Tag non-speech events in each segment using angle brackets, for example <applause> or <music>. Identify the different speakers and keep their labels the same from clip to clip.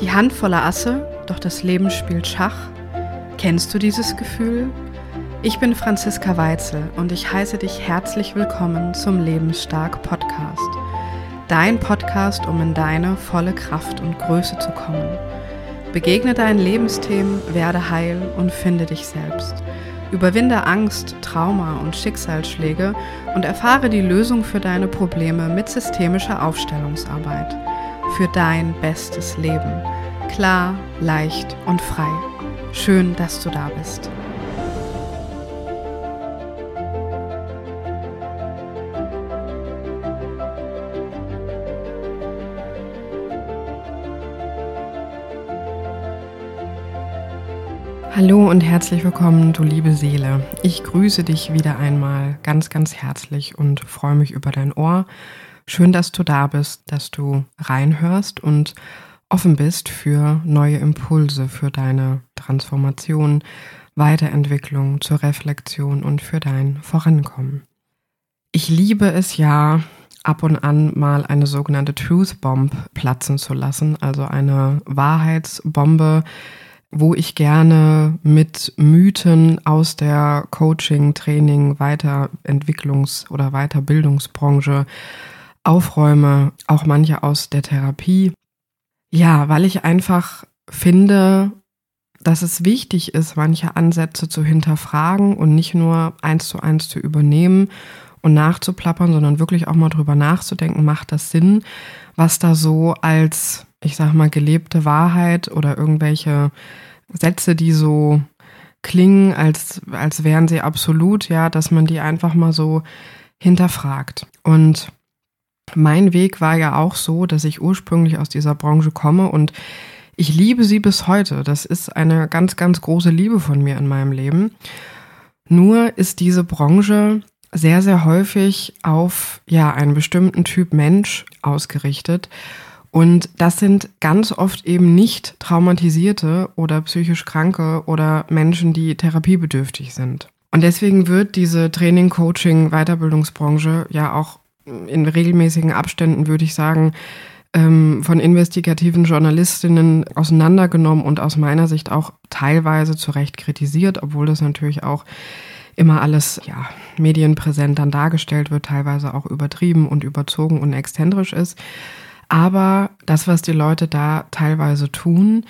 Speaker 1: Die Hand voller Asse, doch das Leben spielt Schach. Kennst du dieses Gefühl? Ich bin Franziska Weitzel und ich heiße dich herzlich willkommen zum Lebensstark Podcast. Dein Podcast, um in deine volle Kraft und Größe zu kommen. Begegne deinen Lebensthemen, werde heil und finde dich selbst. Überwinde Angst, Trauma und Schicksalsschläge und erfahre die Lösung für deine Probleme mit systemischer Aufstellungsarbeit für dein bestes Leben. Klar, leicht und frei. Schön, dass du da bist. Hallo und herzlich willkommen, du liebe Seele. Ich grüße dich wieder einmal ganz, ganz herzlich und freue mich über dein Ohr Schön, dass du da bist, dass du reinhörst und offen bist für neue Impulse, für deine Transformation, Weiterentwicklung, zur Reflexion und für dein Vorankommen. Ich liebe es ja, ab und an mal eine sogenannte Truth Bomb platzen zu lassen, also eine Wahrheitsbombe, wo ich gerne mit Mythen aus der Coaching, Training, Weiterentwicklungs- oder Weiterbildungsbranche aufräume, auch manche aus der Therapie. Ja, weil ich einfach finde, dass es wichtig ist, manche Ansätze zu hinterfragen und nicht nur eins zu eins zu übernehmen und nachzuplappern, sondern wirklich auch mal drüber nachzudenken, macht das Sinn, was da so als, ich sag mal, gelebte Wahrheit oder irgendwelche Sätze, die so klingen, als, als wären sie absolut, ja, dass man die einfach mal so hinterfragt. Und mein Weg war ja auch so, dass ich ursprünglich aus dieser Branche komme und ich liebe sie bis heute. Das ist eine ganz, ganz große Liebe von mir in meinem Leben. Nur ist diese Branche sehr, sehr häufig auf ja, einen bestimmten Typ Mensch ausgerichtet. Und das sind ganz oft eben nicht traumatisierte oder psychisch Kranke oder Menschen, die therapiebedürftig sind. Und deswegen wird diese Training, Coaching, Weiterbildungsbranche ja auch in regelmäßigen Abständen, würde ich sagen, ähm, von investigativen Journalistinnen auseinandergenommen und aus meiner Sicht auch teilweise zu Recht kritisiert, obwohl das natürlich auch immer alles ja, medienpräsent dann dargestellt wird, teilweise auch übertrieben und überzogen und exzentrisch ist. Aber das, was die Leute da teilweise tun,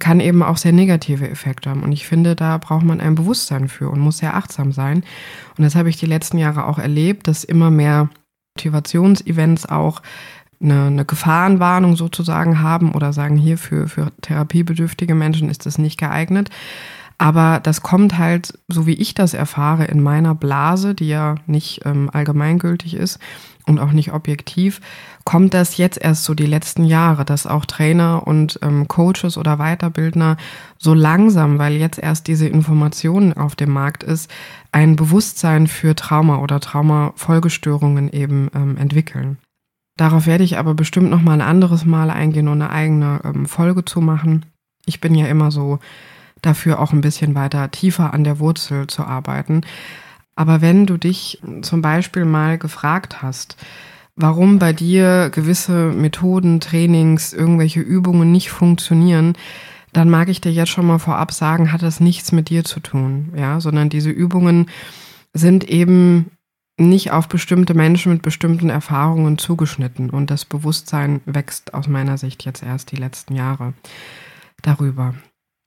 Speaker 1: kann eben auch sehr negative Effekte haben. Und ich finde, da braucht man ein Bewusstsein für und muss sehr achtsam sein. Und das habe ich die letzten Jahre auch erlebt, dass immer mehr Motivationsevents auch eine, eine, Gefahrenwarnung sozusagen haben oder sagen, hier für, für therapiebedürftige Menschen ist das nicht geeignet. Aber das kommt halt, so wie ich das erfahre, in meiner Blase, die ja nicht ähm, allgemeingültig ist und auch nicht objektiv, kommt das jetzt erst so die letzten Jahre, dass auch Trainer und ähm, Coaches oder Weiterbildner so langsam, weil jetzt erst diese Informationen auf dem Markt ist, ein Bewusstsein für Trauma oder Traumafolgestörungen eben ähm, entwickeln. Darauf werde ich aber bestimmt noch mal ein anderes Mal eingehen und eine eigene ähm, Folge zu machen. Ich bin ja immer so dafür auch ein bisschen weiter tiefer an der Wurzel zu arbeiten. Aber wenn du dich zum Beispiel mal gefragt hast, warum bei dir gewisse Methoden, Trainings, irgendwelche Übungen nicht funktionieren, dann mag ich dir jetzt schon mal vorab sagen, hat das nichts mit dir zu tun, ja, sondern diese Übungen sind eben nicht auf bestimmte Menschen mit bestimmten Erfahrungen zugeschnitten und das Bewusstsein wächst aus meiner Sicht jetzt erst die letzten Jahre darüber.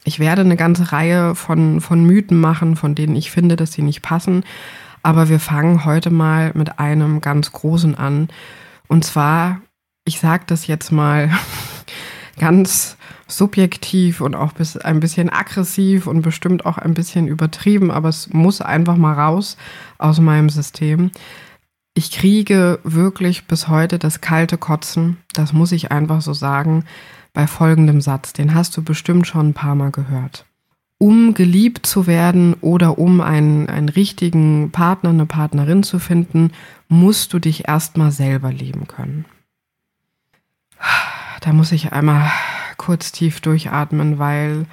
Speaker 1: Ich werde eine ganze Reihe von, von Mythen machen, von denen ich finde, dass sie nicht passen. Aber wir fangen heute mal mit einem ganz großen an. Und zwar, ich sage das jetzt mal <laughs> ganz subjektiv und auch ein bisschen aggressiv und bestimmt auch ein bisschen übertrieben, aber es muss einfach mal raus aus meinem System. Ich kriege wirklich bis heute das kalte Kotzen, das muss ich einfach so sagen, bei folgendem Satz, den hast du bestimmt schon ein paar Mal gehört. Um geliebt zu werden oder um einen, einen richtigen Partner, eine Partnerin zu finden, musst du dich erstmal selber lieben können. Da muss ich einmal kurz tief durchatmen, weil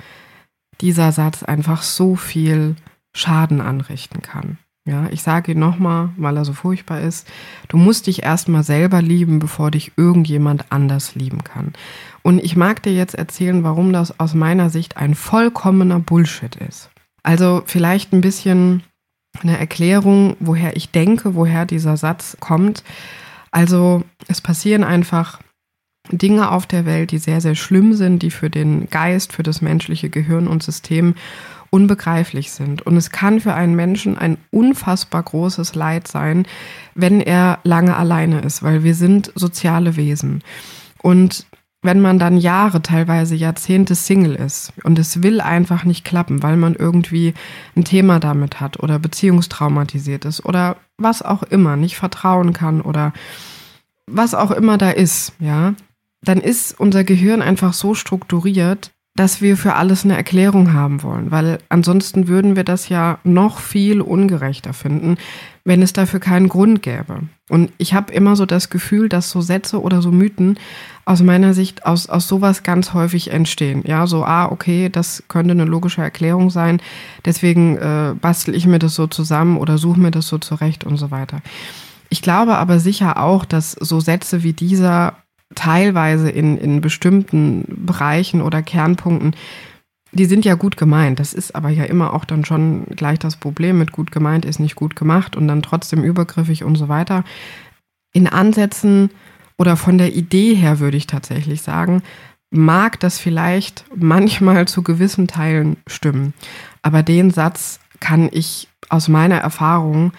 Speaker 1: dieser Satz einfach so viel Schaden anrichten kann. Ja, ich sage ihn nochmal, weil er so furchtbar ist. Du musst dich erstmal selber lieben, bevor dich irgendjemand anders lieben kann. Und ich mag dir jetzt erzählen, warum das aus meiner Sicht ein vollkommener Bullshit ist. Also vielleicht ein bisschen eine Erklärung, woher ich denke, woher dieser Satz kommt. Also es passieren einfach Dinge auf der Welt, die sehr, sehr schlimm sind, die für den Geist, für das menschliche Gehirn und System unbegreiflich sind. Und es kann für einen Menschen ein unfassbar großes Leid sein, wenn er lange alleine ist, weil wir sind soziale Wesen. Und wenn man dann Jahre, teilweise Jahrzehnte Single ist und es will einfach nicht klappen, weil man irgendwie ein Thema damit hat oder beziehungstraumatisiert ist oder was auch immer, nicht vertrauen kann oder was auch immer da ist, ja, dann ist unser Gehirn einfach so strukturiert, dass wir für alles eine Erklärung haben wollen, weil ansonsten würden wir das ja noch viel ungerechter finden, wenn es dafür keinen Grund gäbe. Und ich habe immer so das Gefühl, dass so Sätze oder so Mythen aus meiner Sicht aus, aus sowas ganz häufig entstehen. Ja, so, ah, okay, das könnte eine logische Erklärung sein, deswegen äh, bastel ich mir das so zusammen oder suche mir das so zurecht und so weiter. Ich glaube aber sicher auch, dass so Sätze wie dieser teilweise in, in bestimmten Bereichen oder Kernpunkten, die sind ja gut gemeint. Das ist aber ja immer auch dann schon gleich das Problem mit gut gemeint ist nicht gut gemacht und dann trotzdem übergriffig und so weiter. In Ansätzen oder von der Idee her würde ich tatsächlich sagen, mag das vielleicht manchmal zu gewissen Teilen stimmen. Aber den Satz kann ich aus meiner Erfahrung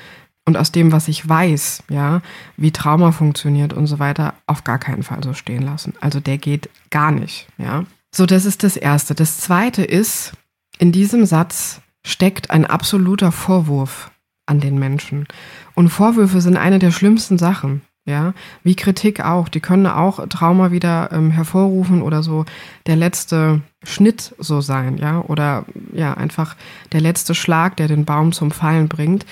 Speaker 1: und aus dem, was ich weiß, ja, wie Trauma funktioniert und so weiter, auf gar keinen Fall so stehen lassen. Also der geht gar nicht, ja. So, das ist das Erste. Das Zweite ist, in diesem Satz steckt ein absoluter Vorwurf an den Menschen. Und Vorwürfe sind eine der schlimmsten Sachen, ja, wie Kritik auch. Die können auch Trauma wieder ähm, hervorrufen oder so der letzte Schnitt so sein, ja, oder ja, einfach der letzte Schlag, der den Baum zum Fallen bringt.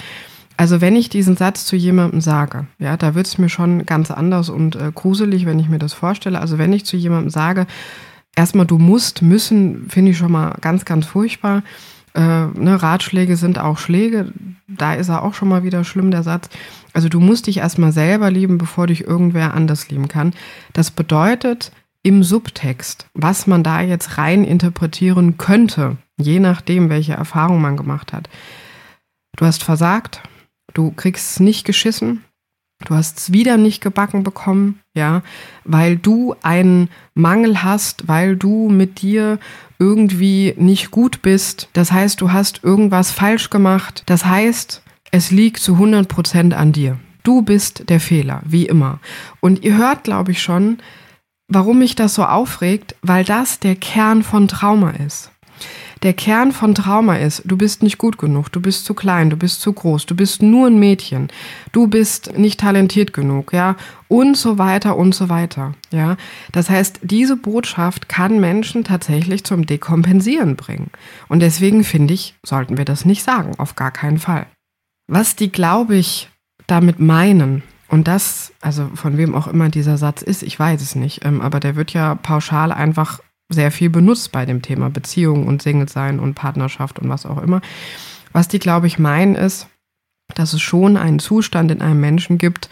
Speaker 1: Also wenn ich diesen Satz zu jemandem sage, ja, da wird es mir schon ganz anders und äh, gruselig, wenn ich mir das vorstelle. Also wenn ich zu jemandem sage, erstmal du musst, müssen, finde ich schon mal ganz, ganz furchtbar. Äh, ne, Ratschläge sind auch Schläge. Da ist er auch schon mal wieder schlimm, der Satz. Also du musst dich erstmal selber lieben, bevor dich irgendwer anders lieben kann. Das bedeutet im Subtext, was man da jetzt rein interpretieren könnte, je nachdem, welche Erfahrung man gemacht hat. Du hast versagt, Du kriegst es nicht geschissen. Du hast es wieder nicht gebacken bekommen, ja, weil du einen Mangel hast, weil du mit dir irgendwie nicht gut bist. Das heißt, du hast irgendwas falsch gemacht. Das heißt, es liegt zu 100 Prozent an dir. Du bist der Fehler, wie immer. Und ihr hört, glaube ich, schon, warum mich das so aufregt, weil das der Kern von Trauma ist der Kern von Trauma ist, du bist nicht gut genug, du bist zu klein, du bist zu groß, du bist nur ein Mädchen, du bist nicht talentiert genug, ja, und so weiter und so weiter, ja. Das heißt, diese Botschaft kann Menschen tatsächlich zum Dekompensieren bringen. Und deswegen finde ich, sollten wir das nicht sagen, auf gar keinen Fall. Was die, glaube ich, damit meinen, und das, also von wem auch immer dieser Satz ist, ich weiß es nicht, ähm, aber der wird ja pauschal einfach sehr viel benutzt bei dem Thema Beziehung und Single sein und Partnerschaft und was auch immer. Was die, glaube ich, meinen ist, dass es schon einen Zustand in einem Menschen gibt,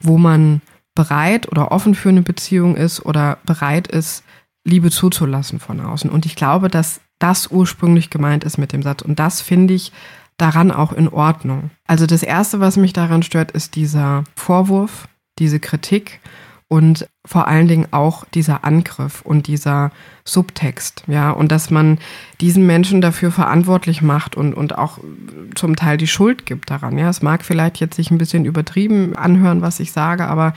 Speaker 1: wo man bereit oder offen für eine Beziehung ist oder bereit ist, Liebe zuzulassen von außen. Und ich glaube, dass das ursprünglich gemeint ist mit dem Satz. Und das finde ich daran auch in Ordnung. Also das Erste, was mich daran stört, ist dieser Vorwurf, diese Kritik und vor allen Dingen auch dieser Angriff und dieser Subtext, ja, und dass man diesen Menschen dafür verantwortlich macht und, und auch zum Teil die Schuld gibt daran, ja. Es mag vielleicht jetzt sich ein bisschen übertrieben anhören, was ich sage, aber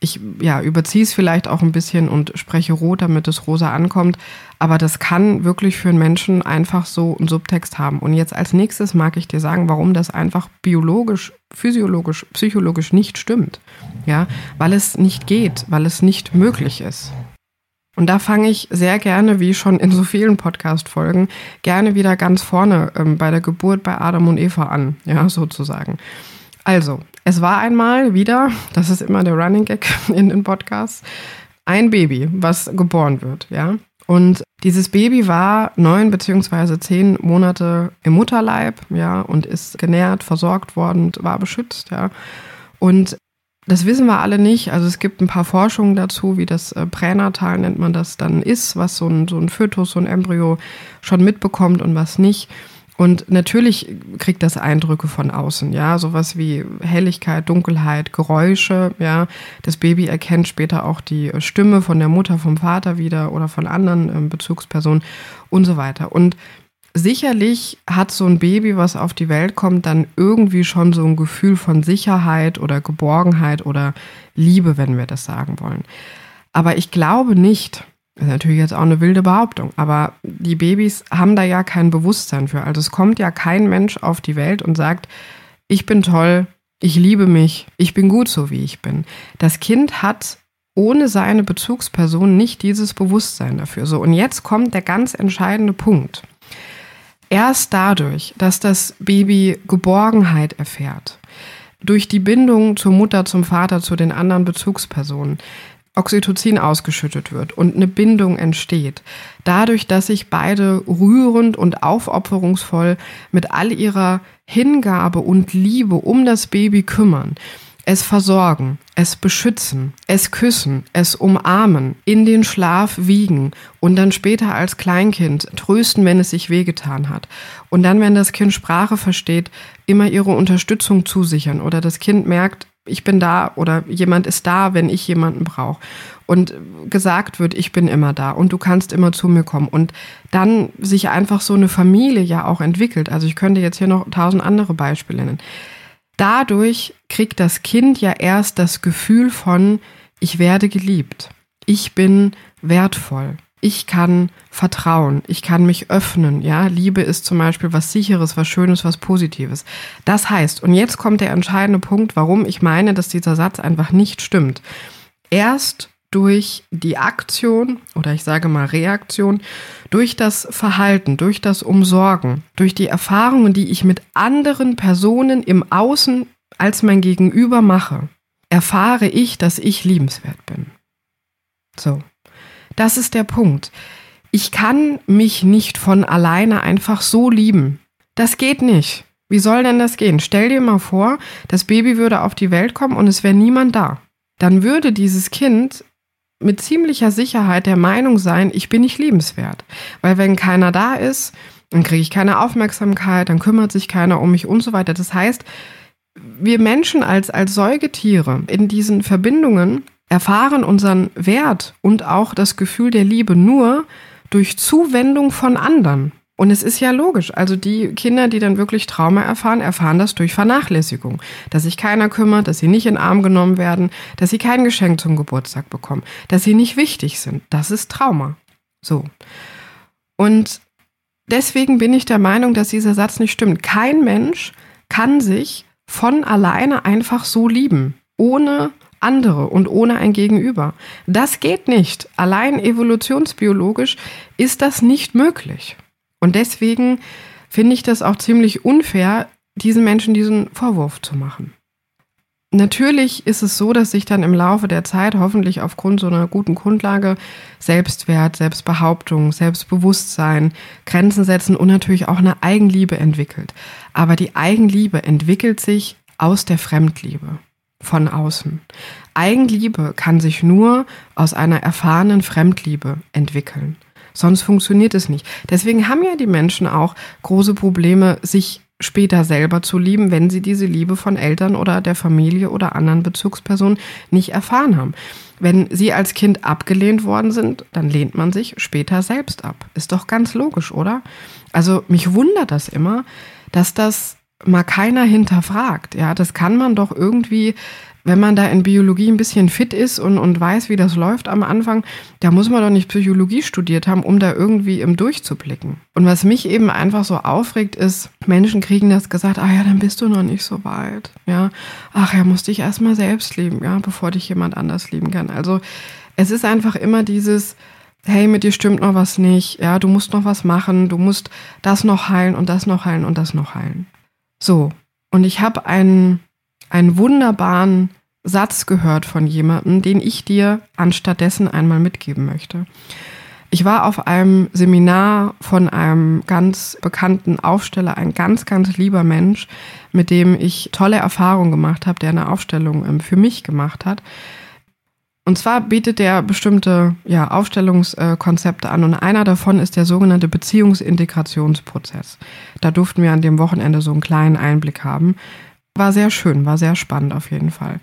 Speaker 1: ich ja, überziehe es vielleicht auch ein bisschen und spreche rot, damit es rosa ankommt. Aber das kann wirklich für einen Menschen einfach so einen Subtext haben. Und jetzt als nächstes mag ich dir sagen, warum das einfach biologisch, physiologisch, psychologisch nicht stimmt. Ja, weil es nicht geht, weil es nicht möglich ist. Und da fange ich sehr gerne, wie schon in so vielen Podcast-Folgen, gerne wieder ganz vorne ähm, bei der Geburt bei Adam und Eva an, ja, sozusagen. Also, es war einmal wieder, das ist immer der Running Gag <laughs> in den Podcasts, ein Baby, was geboren wird, ja. Und Dieses Baby war neun beziehungsweise zehn Monate im Mutterleib, ja, und ist genährt, versorgt worden, war beschützt, ja. Und das wissen wir alle nicht. Also es gibt ein paar Forschungen dazu, wie das äh, Pränatal nennt man das dann ist, was so ein, so ein Fötus, so ein Embryo schon mitbekommt und was nicht. Und natürlich kriegt das Eindrücke von außen, ja, sowas wie Helligkeit, Dunkelheit, Geräusche, ja. Das Baby erkennt später auch die Stimme von der Mutter, vom Vater wieder oder von anderen äh, Bezugspersonen und so weiter. Und sicherlich hat so ein Baby, was auf die Welt kommt, dann irgendwie schon so ein Gefühl von Sicherheit oder Geborgenheit oder Liebe, wenn wir das sagen wollen. Aber ich glaube nicht, das ist natürlich jetzt auch eine wilde Behauptung, aber die Babys haben da ja kein Bewusstsein für. Also es kommt ja kein Mensch auf die Welt und sagt, ich bin toll, ich liebe mich, ich bin gut so, wie ich bin. Das Kind hat ohne seine Bezugsperson nicht dieses Bewusstsein dafür. So, und jetzt kommt der ganz entscheidende Punkt. Erst dadurch, dass das Baby Geborgenheit erfährt, durch die Bindung zur Mutter, zum Vater, zu den anderen Bezugspersonen, Oxytocin ausgeschüttet wird und eine Bindung entsteht. Dadurch, dass sich beide rührend und aufopferungsvoll mit all ihrer Hingabe und Liebe um das Baby kümmern, es versorgen, es beschützen, es küssen, es umarmen, in den Schlaf wiegen und dann später als Kleinkind trösten, wenn es sich wehgetan hat. Und dann, wenn das Kind Sprache versteht, immer ihre Unterstützung zusichern oder das Kind merkt, ich bin da oder jemand ist da, wenn ich jemanden brauche. Und gesagt wird, ich bin immer da und du kannst immer zu mir kommen. Und dann sich einfach so eine Familie ja auch entwickelt. Also ich könnte jetzt hier noch tausend andere Beispiele nennen. Dadurch kriegt das Kind ja erst das Gefühl von, ich werde geliebt. Ich bin wertvoll ich kann vertrauen, ich kann mich öffnen, ja. Liebe ist zum Beispiel was Sicheres, was Schönes, was Positives. Das heißt, und jetzt kommt der entscheidende Punkt, warum ich meine, dass dieser Satz einfach nicht stimmt. Erst durch die Aktion oder ich sage mal Reaktion, durch das Verhalten, durch das Umsorgen, durch die Erfahrungen, die ich mit anderen Personen im Außen als mein Gegenüber mache, erfahre ich, dass ich liebenswert bin. So. Das ist der Punkt. Ich kann mich nicht von alleine einfach so lieben. Das geht nicht. Wie soll denn das gehen? Stell dir mal vor, das Baby würde auf die Welt kommen und es wäre niemand da. Dann würde dieses Kind mit ziemlicher Sicherheit der Meinung sein, ich bin nicht liebenswert. Weil wenn keiner da ist, dann kriege ich keine Aufmerksamkeit, dann kümmert sich keiner um mich und so weiter. Das heißt, wir Menschen als, als Säugetiere in diesen Verbindungen erfahren unseren Wert und auch das Gefühl der Liebe nur durch Zuwendung von anderen. Und es ist ja logisch. Also die Kinder, die dann wirklich Trauma erfahren, erfahren das durch Vernachlässigung. Dass sich keiner kümmert, dass sie nicht in den Arm genommen werden, dass sie kein Geschenk zum Geburtstag bekommen, dass sie nicht wichtig sind. Das ist Trauma. So. Und deswegen bin ich der Meinung, dass dieser Satz nicht stimmt. Kein Mensch kann sich von alleine einfach so lieben, ohne andere und ohne ein Gegenüber. Das geht nicht. Allein evolutionsbiologisch ist das nicht möglich. Und deswegen finde ich das auch ziemlich unfair, diesen Menschen diesen Vorwurf zu machen. Natürlich ist es so, dass sich dann im Laufe der Zeit hoffentlich aufgrund so einer guten Grundlage Selbstwert, Selbstbehauptung, Selbstbewusstsein, Grenzen setzen und natürlich auch eine Eigenliebe entwickelt. Aber die Eigenliebe entwickelt sich aus der Fremdliebe von außen. Eigenliebe kann sich nur aus einer erfahrenen Fremdliebe entwickeln. Sonst funktioniert es nicht. Deswegen haben ja die Menschen auch große Probleme, sich später selber zu lieben, wenn sie diese Liebe von Eltern oder der Familie oder anderen Bezugspersonen nicht erfahren haben. Wenn sie als Kind abgelehnt worden sind, dann lehnt man sich später selbst ab. Ist doch ganz logisch, oder? Also mich wundert das immer, dass das mal keiner hinterfragt. Ja, das kann man doch irgendwie, wenn man da in Biologie ein bisschen fit ist und, und weiß, wie das läuft am Anfang, da muss man doch nicht Psychologie studiert haben, um da irgendwie im durchzublicken. Und was mich eben einfach so aufregt, ist, Menschen kriegen das gesagt, ah ja, dann bist du noch nicht so weit. Ja, ach ja, musst dich erstmal selbst lieben, ja, bevor dich jemand anders lieben kann. Also es ist einfach immer dieses, hey, mit dir stimmt noch was nicht, ja, du musst noch was machen, du musst das noch heilen und das noch heilen und das noch heilen. So, und ich habe einen, einen wunderbaren Satz gehört von jemandem, den ich dir anstattdessen einmal mitgeben möchte. Ich war auf einem Seminar von einem ganz bekannten Aufsteller, ein ganz, ganz lieber Mensch, mit dem ich tolle Erfahrungen gemacht habe, der eine Aufstellung ähm, für mich gemacht hat. Und zwar bietet er bestimmte ja, Aufstellungskonzepte an und einer davon ist der sogenannte Beziehungsintegrationsprozess. Da durften wir an dem Wochenende so einen kleinen Einblick haben. War sehr schön, war sehr spannend auf jeden Fall.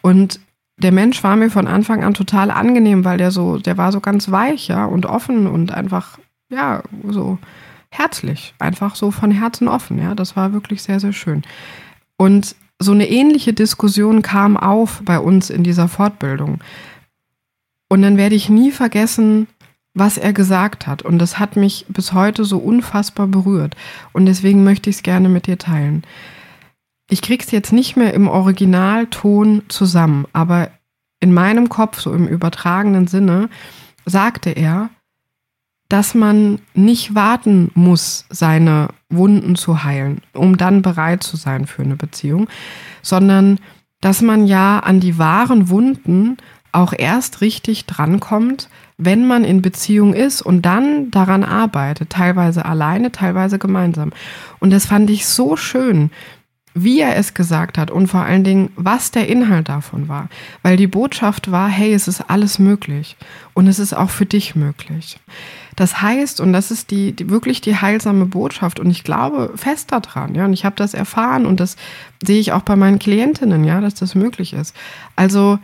Speaker 1: Und der Mensch war mir von Anfang an total angenehm, weil der so, der war so ganz weich, ja, und offen und einfach, ja, so herzlich, einfach so von Herzen offen, ja. Das war wirklich sehr, sehr schön. Und so eine ähnliche Diskussion kam auf bei uns in dieser Fortbildung. Und dann werde ich nie vergessen, was er gesagt hat. Und das hat mich bis heute so unfassbar berührt. Und deswegen möchte ich es gerne mit dir teilen. Ich krieg's jetzt nicht mehr im Originalton zusammen, aber in meinem Kopf, so im übertragenen Sinne, sagte er, dass man nicht warten muss, seine Wunden zu heilen, um dann bereit zu sein für eine Beziehung, sondern dass man ja an die wahren Wunden auch erst richtig drankommt, wenn man in Beziehung ist und dann daran arbeitet, teilweise alleine, teilweise gemeinsam. Und das fand ich so schön, wie er es gesagt hat und vor allen Dingen, was der Inhalt davon war. Weil die Botschaft war, hey, es ist alles möglich und es ist auch für dich möglich. Das heißt, und das ist die, die wirklich die heilsame Botschaft und ich glaube fest daran, ja, und ich habe das erfahren und das sehe ich auch bei meinen Klientinnen, ja, dass das möglich ist. Also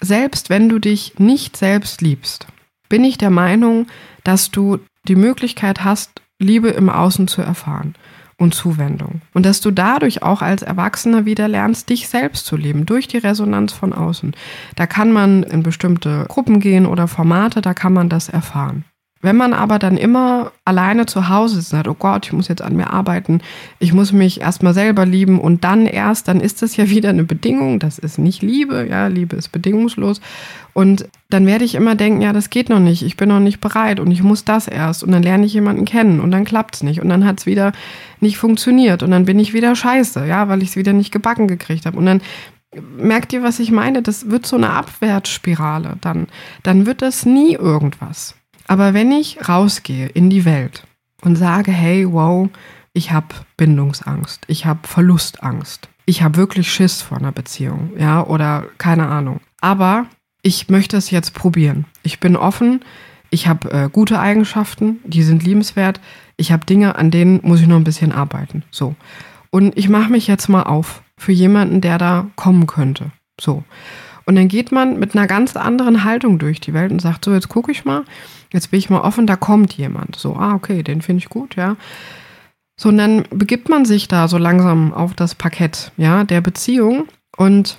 Speaker 1: selbst wenn du dich nicht selbst liebst, bin ich der Meinung, dass du die Möglichkeit hast, Liebe im Außen zu erfahren und Zuwendung. Und dass du dadurch auch als Erwachsener wieder lernst, dich selbst zu leben, durch die Resonanz von außen. Da kann man in bestimmte Gruppen gehen oder Formate, da kann man das erfahren. Wenn man aber dann immer alleine zu Hause ist und sagt, oh Gott, ich muss jetzt an mir arbeiten, ich muss mich erstmal selber lieben und dann erst, dann ist das ja <laughs> wieder eine Bedingung. Das ist nicht Liebe, ja, Liebe ist bedingungslos. Und dann werde ich immer denken, ja, das geht noch nicht, ich bin noch nicht bereit und ich muss das erst. Und dann lerne ich jemanden kennen und dann klappt es nicht. Und dann hat es wieder nicht funktioniert und dann bin ich wieder scheiße, ja, weil ich es wieder nicht gebacken gekriegt habe. Und dann merkt ihr, was ich meine? Das wird so eine Abwärtsspirale. Dann, dann wird das nie irgendwas. Aber wenn ich rausgehe in die Welt und sage, hey, wow, ich habe Bindungsangst, ich habe Verlustangst, ich habe wirklich Schiss vor einer Beziehung, ja, oder keine Ahnung. Aber ich möchte es jetzt probieren. Ich bin offen, ich habe äh, gute Eigenschaften, die sind liebenswert. Ich habe Dinge, an denen muss ich noch ein bisschen arbeiten. So. Und ich mache mich jetzt mal auf für jemanden, der da kommen könnte. So. Und dann geht man mit einer ganz anderen Haltung durch die Welt und sagt, so, jetzt gucke ich mal, jetzt bin ich mal offen, da kommt jemand. So, ah, okay, den finde ich gut, ja. So, und dann begibt man sich da so langsam auf das Parkett, ja, der Beziehung und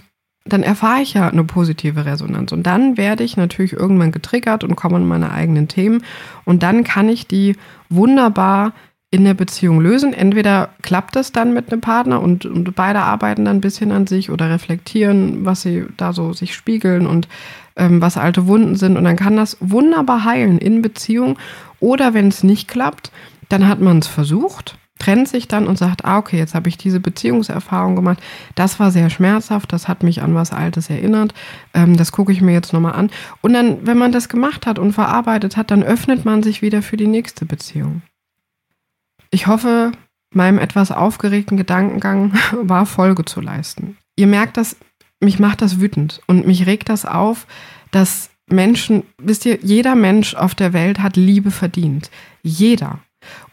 Speaker 1: dann erfahre ich ja eine positive Resonanz. Und dann werde ich natürlich irgendwann getriggert und komme an meine eigenen Themen. Und dann kann ich die wunderbar in der Beziehung lösen. Entweder klappt es dann mit einem Partner und, und beide arbeiten dann ein bisschen an sich oder reflektieren, was sie da so sich spiegeln und ähm, was alte Wunden sind. Und dann kann das wunderbar heilen in Beziehung. Oder wenn es nicht klappt, dann hat man es versucht, trennt sich dann und sagt, ah, okay, jetzt habe ich diese Beziehungserfahrung gemacht. Das war sehr schmerzhaft, das hat mich an was Altes erinnert. Ähm, das gucke ich mir jetzt nochmal an. Und dann, wenn man das gemacht hat und verarbeitet hat, dann öffnet man sich wieder für die nächste Beziehung. Ich hoffe, meinem etwas aufgeregten Gedankengang <laughs> war Folge zu leisten. Ihr merkt das, mich macht das wütend und mich regt das auf, dass Menschen, wisst ihr, jeder Mensch auf der Welt hat Liebe verdient. Jeder.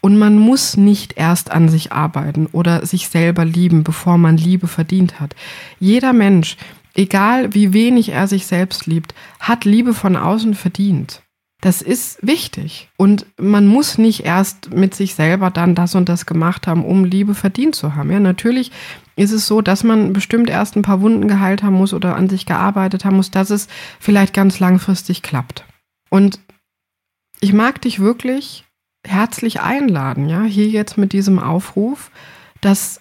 Speaker 1: Und man muss nicht erst an sich arbeiten oder sich selber lieben, bevor man Liebe verdient hat. Jeder Mensch, egal wie wenig er sich selbst liebt, hat Liebe von außen verdient. Das ist wichtig. Und man muss nicht erst mit sich selber dann das und das gemacht haben, um Liebe verdient zu haben. Ja, natürlich ist es so, dass man bestimmt erst ein paar Wunden geheilt haben muss oder an sich gearbeitet haben muss, dass es vielleicht ganz langfristig klappt. Und ich mag dich wirklich herzlich einladen, ja, hier jetzt mit diesem Aufruf, dass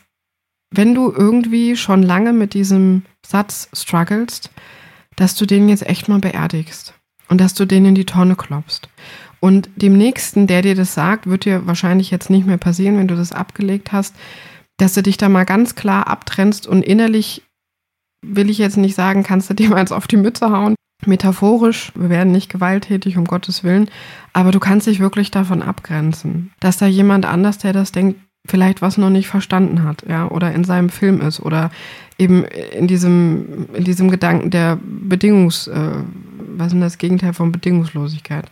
Speaker 1: wenn du irgendwie schon lange mit diesem Satz strugglest, dass du den jetzt echt mal beerdigst und dass du den in die Tonne klopfst. Und dem Nächsten, der dir das sagt, wird dir wahrscheinlich jetzt nicht mehr passieren, wenn du das abgelegt hast, dass du dich da mal ganz klar abtrennst und innerlich will ich jetzt nicht sagen, kannst du dir mal auf die Mütze hauen. metaphorisch, wir werden nicht gewalttätig, um Gottes Willen, aber du kannst dich wirklich davon abgrenzen, dass da jemand anders, der das denkt, vielleicht was noch nicht verstanden hat, ja, oder in seinem Film ist oder eben in diesem, in diesem Gedanken der Bedingungs, äh, was ist denn das Gegenteil von Bedingungslosigkeit?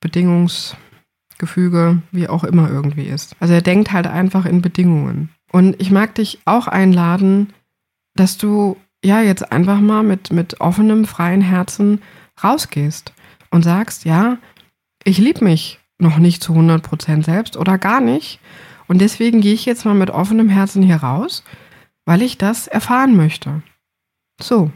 Speaker 1: Bedingungsgefüge, wie auch immer irgendwie ist. Also er denkt halt einfach in Bedingungen. Und ich mag dich auch einladen, dass du ja jetzt einfach mal mit, mit offenem, freien Herzen rausgehst und sagst, ja, ich liebe mich noch nicht zu 100% selbst oder gar nicht. Und deswegen gehe ich jetzt mal mit offenem Herzen hier raus, weil ich das erfahren möchte. So.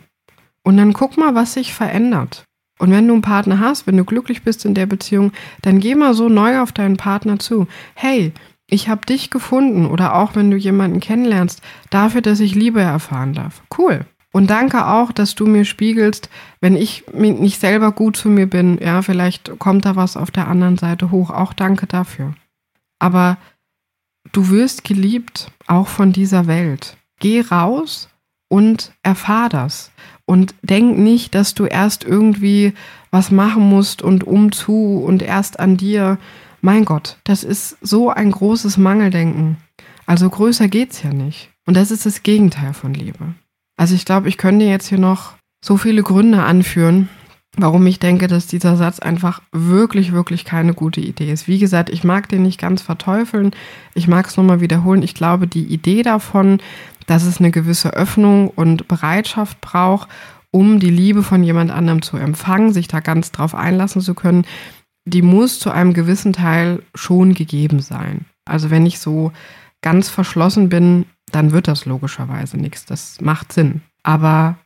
Speaker 1: Und dann guck mal, was sich verändert. Und wenn du einen Partner hast, wenn du glücklich bist in der Beziehung, dann geh mal so neu auf deinen Partner zu. Hey, ich habe dich gefunden oder auch wenn du jemanden kennenlernst, dafür, dass ich Liebe erfahren darf. Cool. Und danke auch, dass du mir spiegelst, wenn ich nicht selber gut zu mir bin, ja, vielleicht kommt da was auf der anderen Seite hoch. Auch danke dafür. Aber du wirst geliebt, auch von dieser Welt. Geh raus und erfahr das. Und denk nicht, dass du erst irgendwie was machen musst und umzu und erst an dir. Mein Gott, das ist so ein großes Mangeldenken. Also größer geht's ja nicht. Und das ist das Gegenteil von Liebe. Also ich glaube, ich könnte jetzt hier noch so viele Gründe anführen, warum ich denke, dass dieser Satz einfach wirklich, wirklich keine gute Idee ist. Wie gesagt, ich mag den nicht ganz verteufeln. Ich mag es nochmal wiederholen. Ich glaube, die Idee davon, dass es eine gewisse Öffnung und Bereitschaft braucht, um die Liebe von jemand anderem zu empfangen, sich da ganz drauf einlassen zu können, die muss zu einem gewissen Teil schon gegeben sein. Also wenn ich so ganz verschlossen bin, dann wird das logischerweise nichts. Das macht Sinn. Aber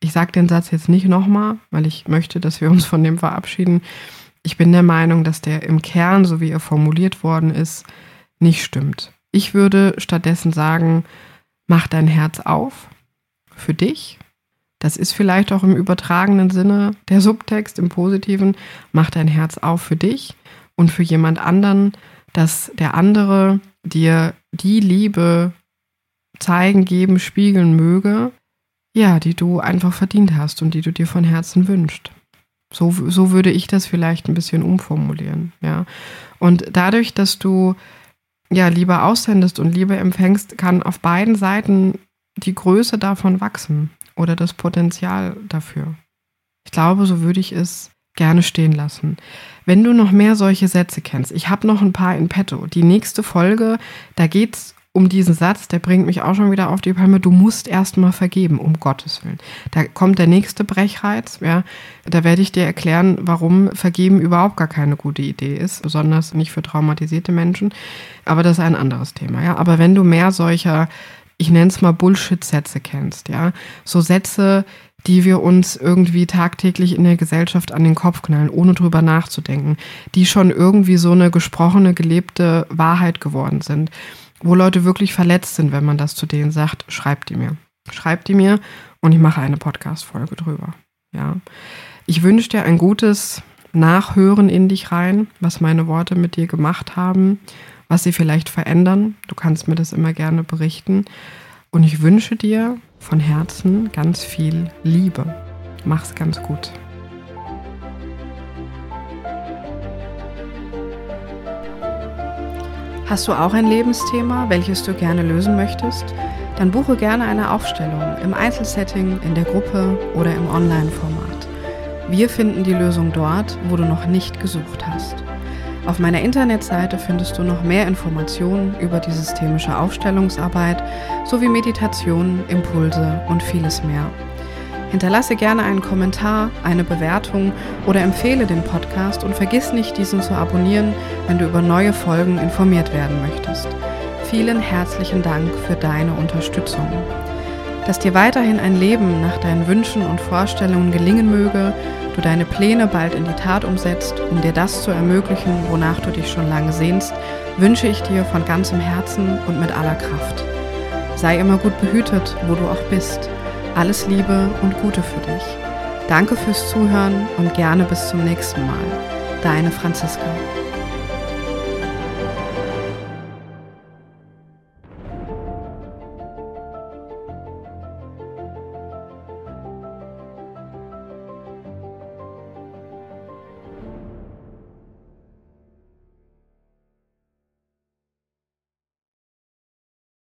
Speaker 1: ich sage den Satz jetzt nicht nochmal, weil ich möchte, dass wir uns von dem verabschieden. Ich bin der Meinung, dass der im Kern, so wie er formuliert worden ist, nicht stimmt. Ich würde stattdessen sagen, mach dein Herz auf für dich. Das ist vielleicht auch im übertragenen Sinne der Subtext, im positiven. Mach dein Herz auf für dich und für jemand anderen, dass der andere dir die Liebe zeigen, geben, spiegeln möge, ja, die du einfach verdient hast und die du dir von Herzen wünschst. So, so würde ich das vielleicht ein bisschen umformulieren, ja. Und dadurch, dass du ja Liebe aussendest und Liebe empfängst, kann auf beiden Seiten die Größe davon wachsen oder das Potenzial dafür. Ich glaube, so würde ich es gerne stehen lassen. Wenn du noch mehr solche Sätze kennst, ich habe noch ein paar in petto. Die nächste Folge, da geht es um diesen Satz, der bringt mich auch schon wieder auf die Palme, du musst erstmal vergeben, um Gottes Willen. Da kommt der nächste Brechreiz, ja, da werde ich dir erklären, warum Vergeben überhaupt gar keine gute Idee ist, besonders nicht für traumatisierte Menschen, aber das ist ein anderes Thema, ja. Aber wenn du mehr solcher, ich nenne es mal Bullshit-Sätze kennst, ja, so Sätze, die wir uns irgendwie tagtäglich in der Gesellschaft an den Kopf knallen, ohne drüber nachzudenken, die schon irgendwie so eine gesprochene, gelebte Wahrheit geworden sind wo Leute wirklich verletzt sind, wenn man das zu denen sagt, schreibt die mir. Schreibt die mir und ich mache eine Podcast-Folge drüber. Ja. Ich wünsche dir ein gutes Nachhören in dich rein, was meine Worte mit dir gemacht haben, was sie vielleicht verändern. Du kannst mir das immer gerne berichten. Und ich wünsche dir von Herzen ganz viel Liebe. Mach's ganz gut. Hast du auch ein Lebensthema, welches du gerne lösen möchtest? Dann buche gerne eine Aufstellung im Einzelsetting, in der Gruppe oder im Online-Format. Wir finden die Lösung dort, wo du noch nicht gesucht hast. Auf meiner Internetseite findest du noch mehr Informationen über die systemische Aufstellungsarbeit sowie Meditationen, Impulse und vieles mehr. Hinterlasse gerne einen Kommentar, eine Bewertung oder empfehle den Podcast und vergiss nicht, diesen zu abonnieren, wenn du über neue Folgen informiert werden möchtest. Vielen herzlichen Dank für deine Unterstützung. Dass dir weiterhin ein Leben nach deinen Wünschen und Vorstellungen gelingen möge, du deine Pläne bald in die Tat umsetzt, um dir das zu ermöglichen, wonach du dich schon lange sehnst, wünsche ich dir von ganzem Herzen und mit aller Kraft. Sei immer gut behütet, wo du auch bist. Alles Liebe und Gute für dich. Danke fürs Zuhören und gerne bis zum nächsten Mal. Deine Franziska.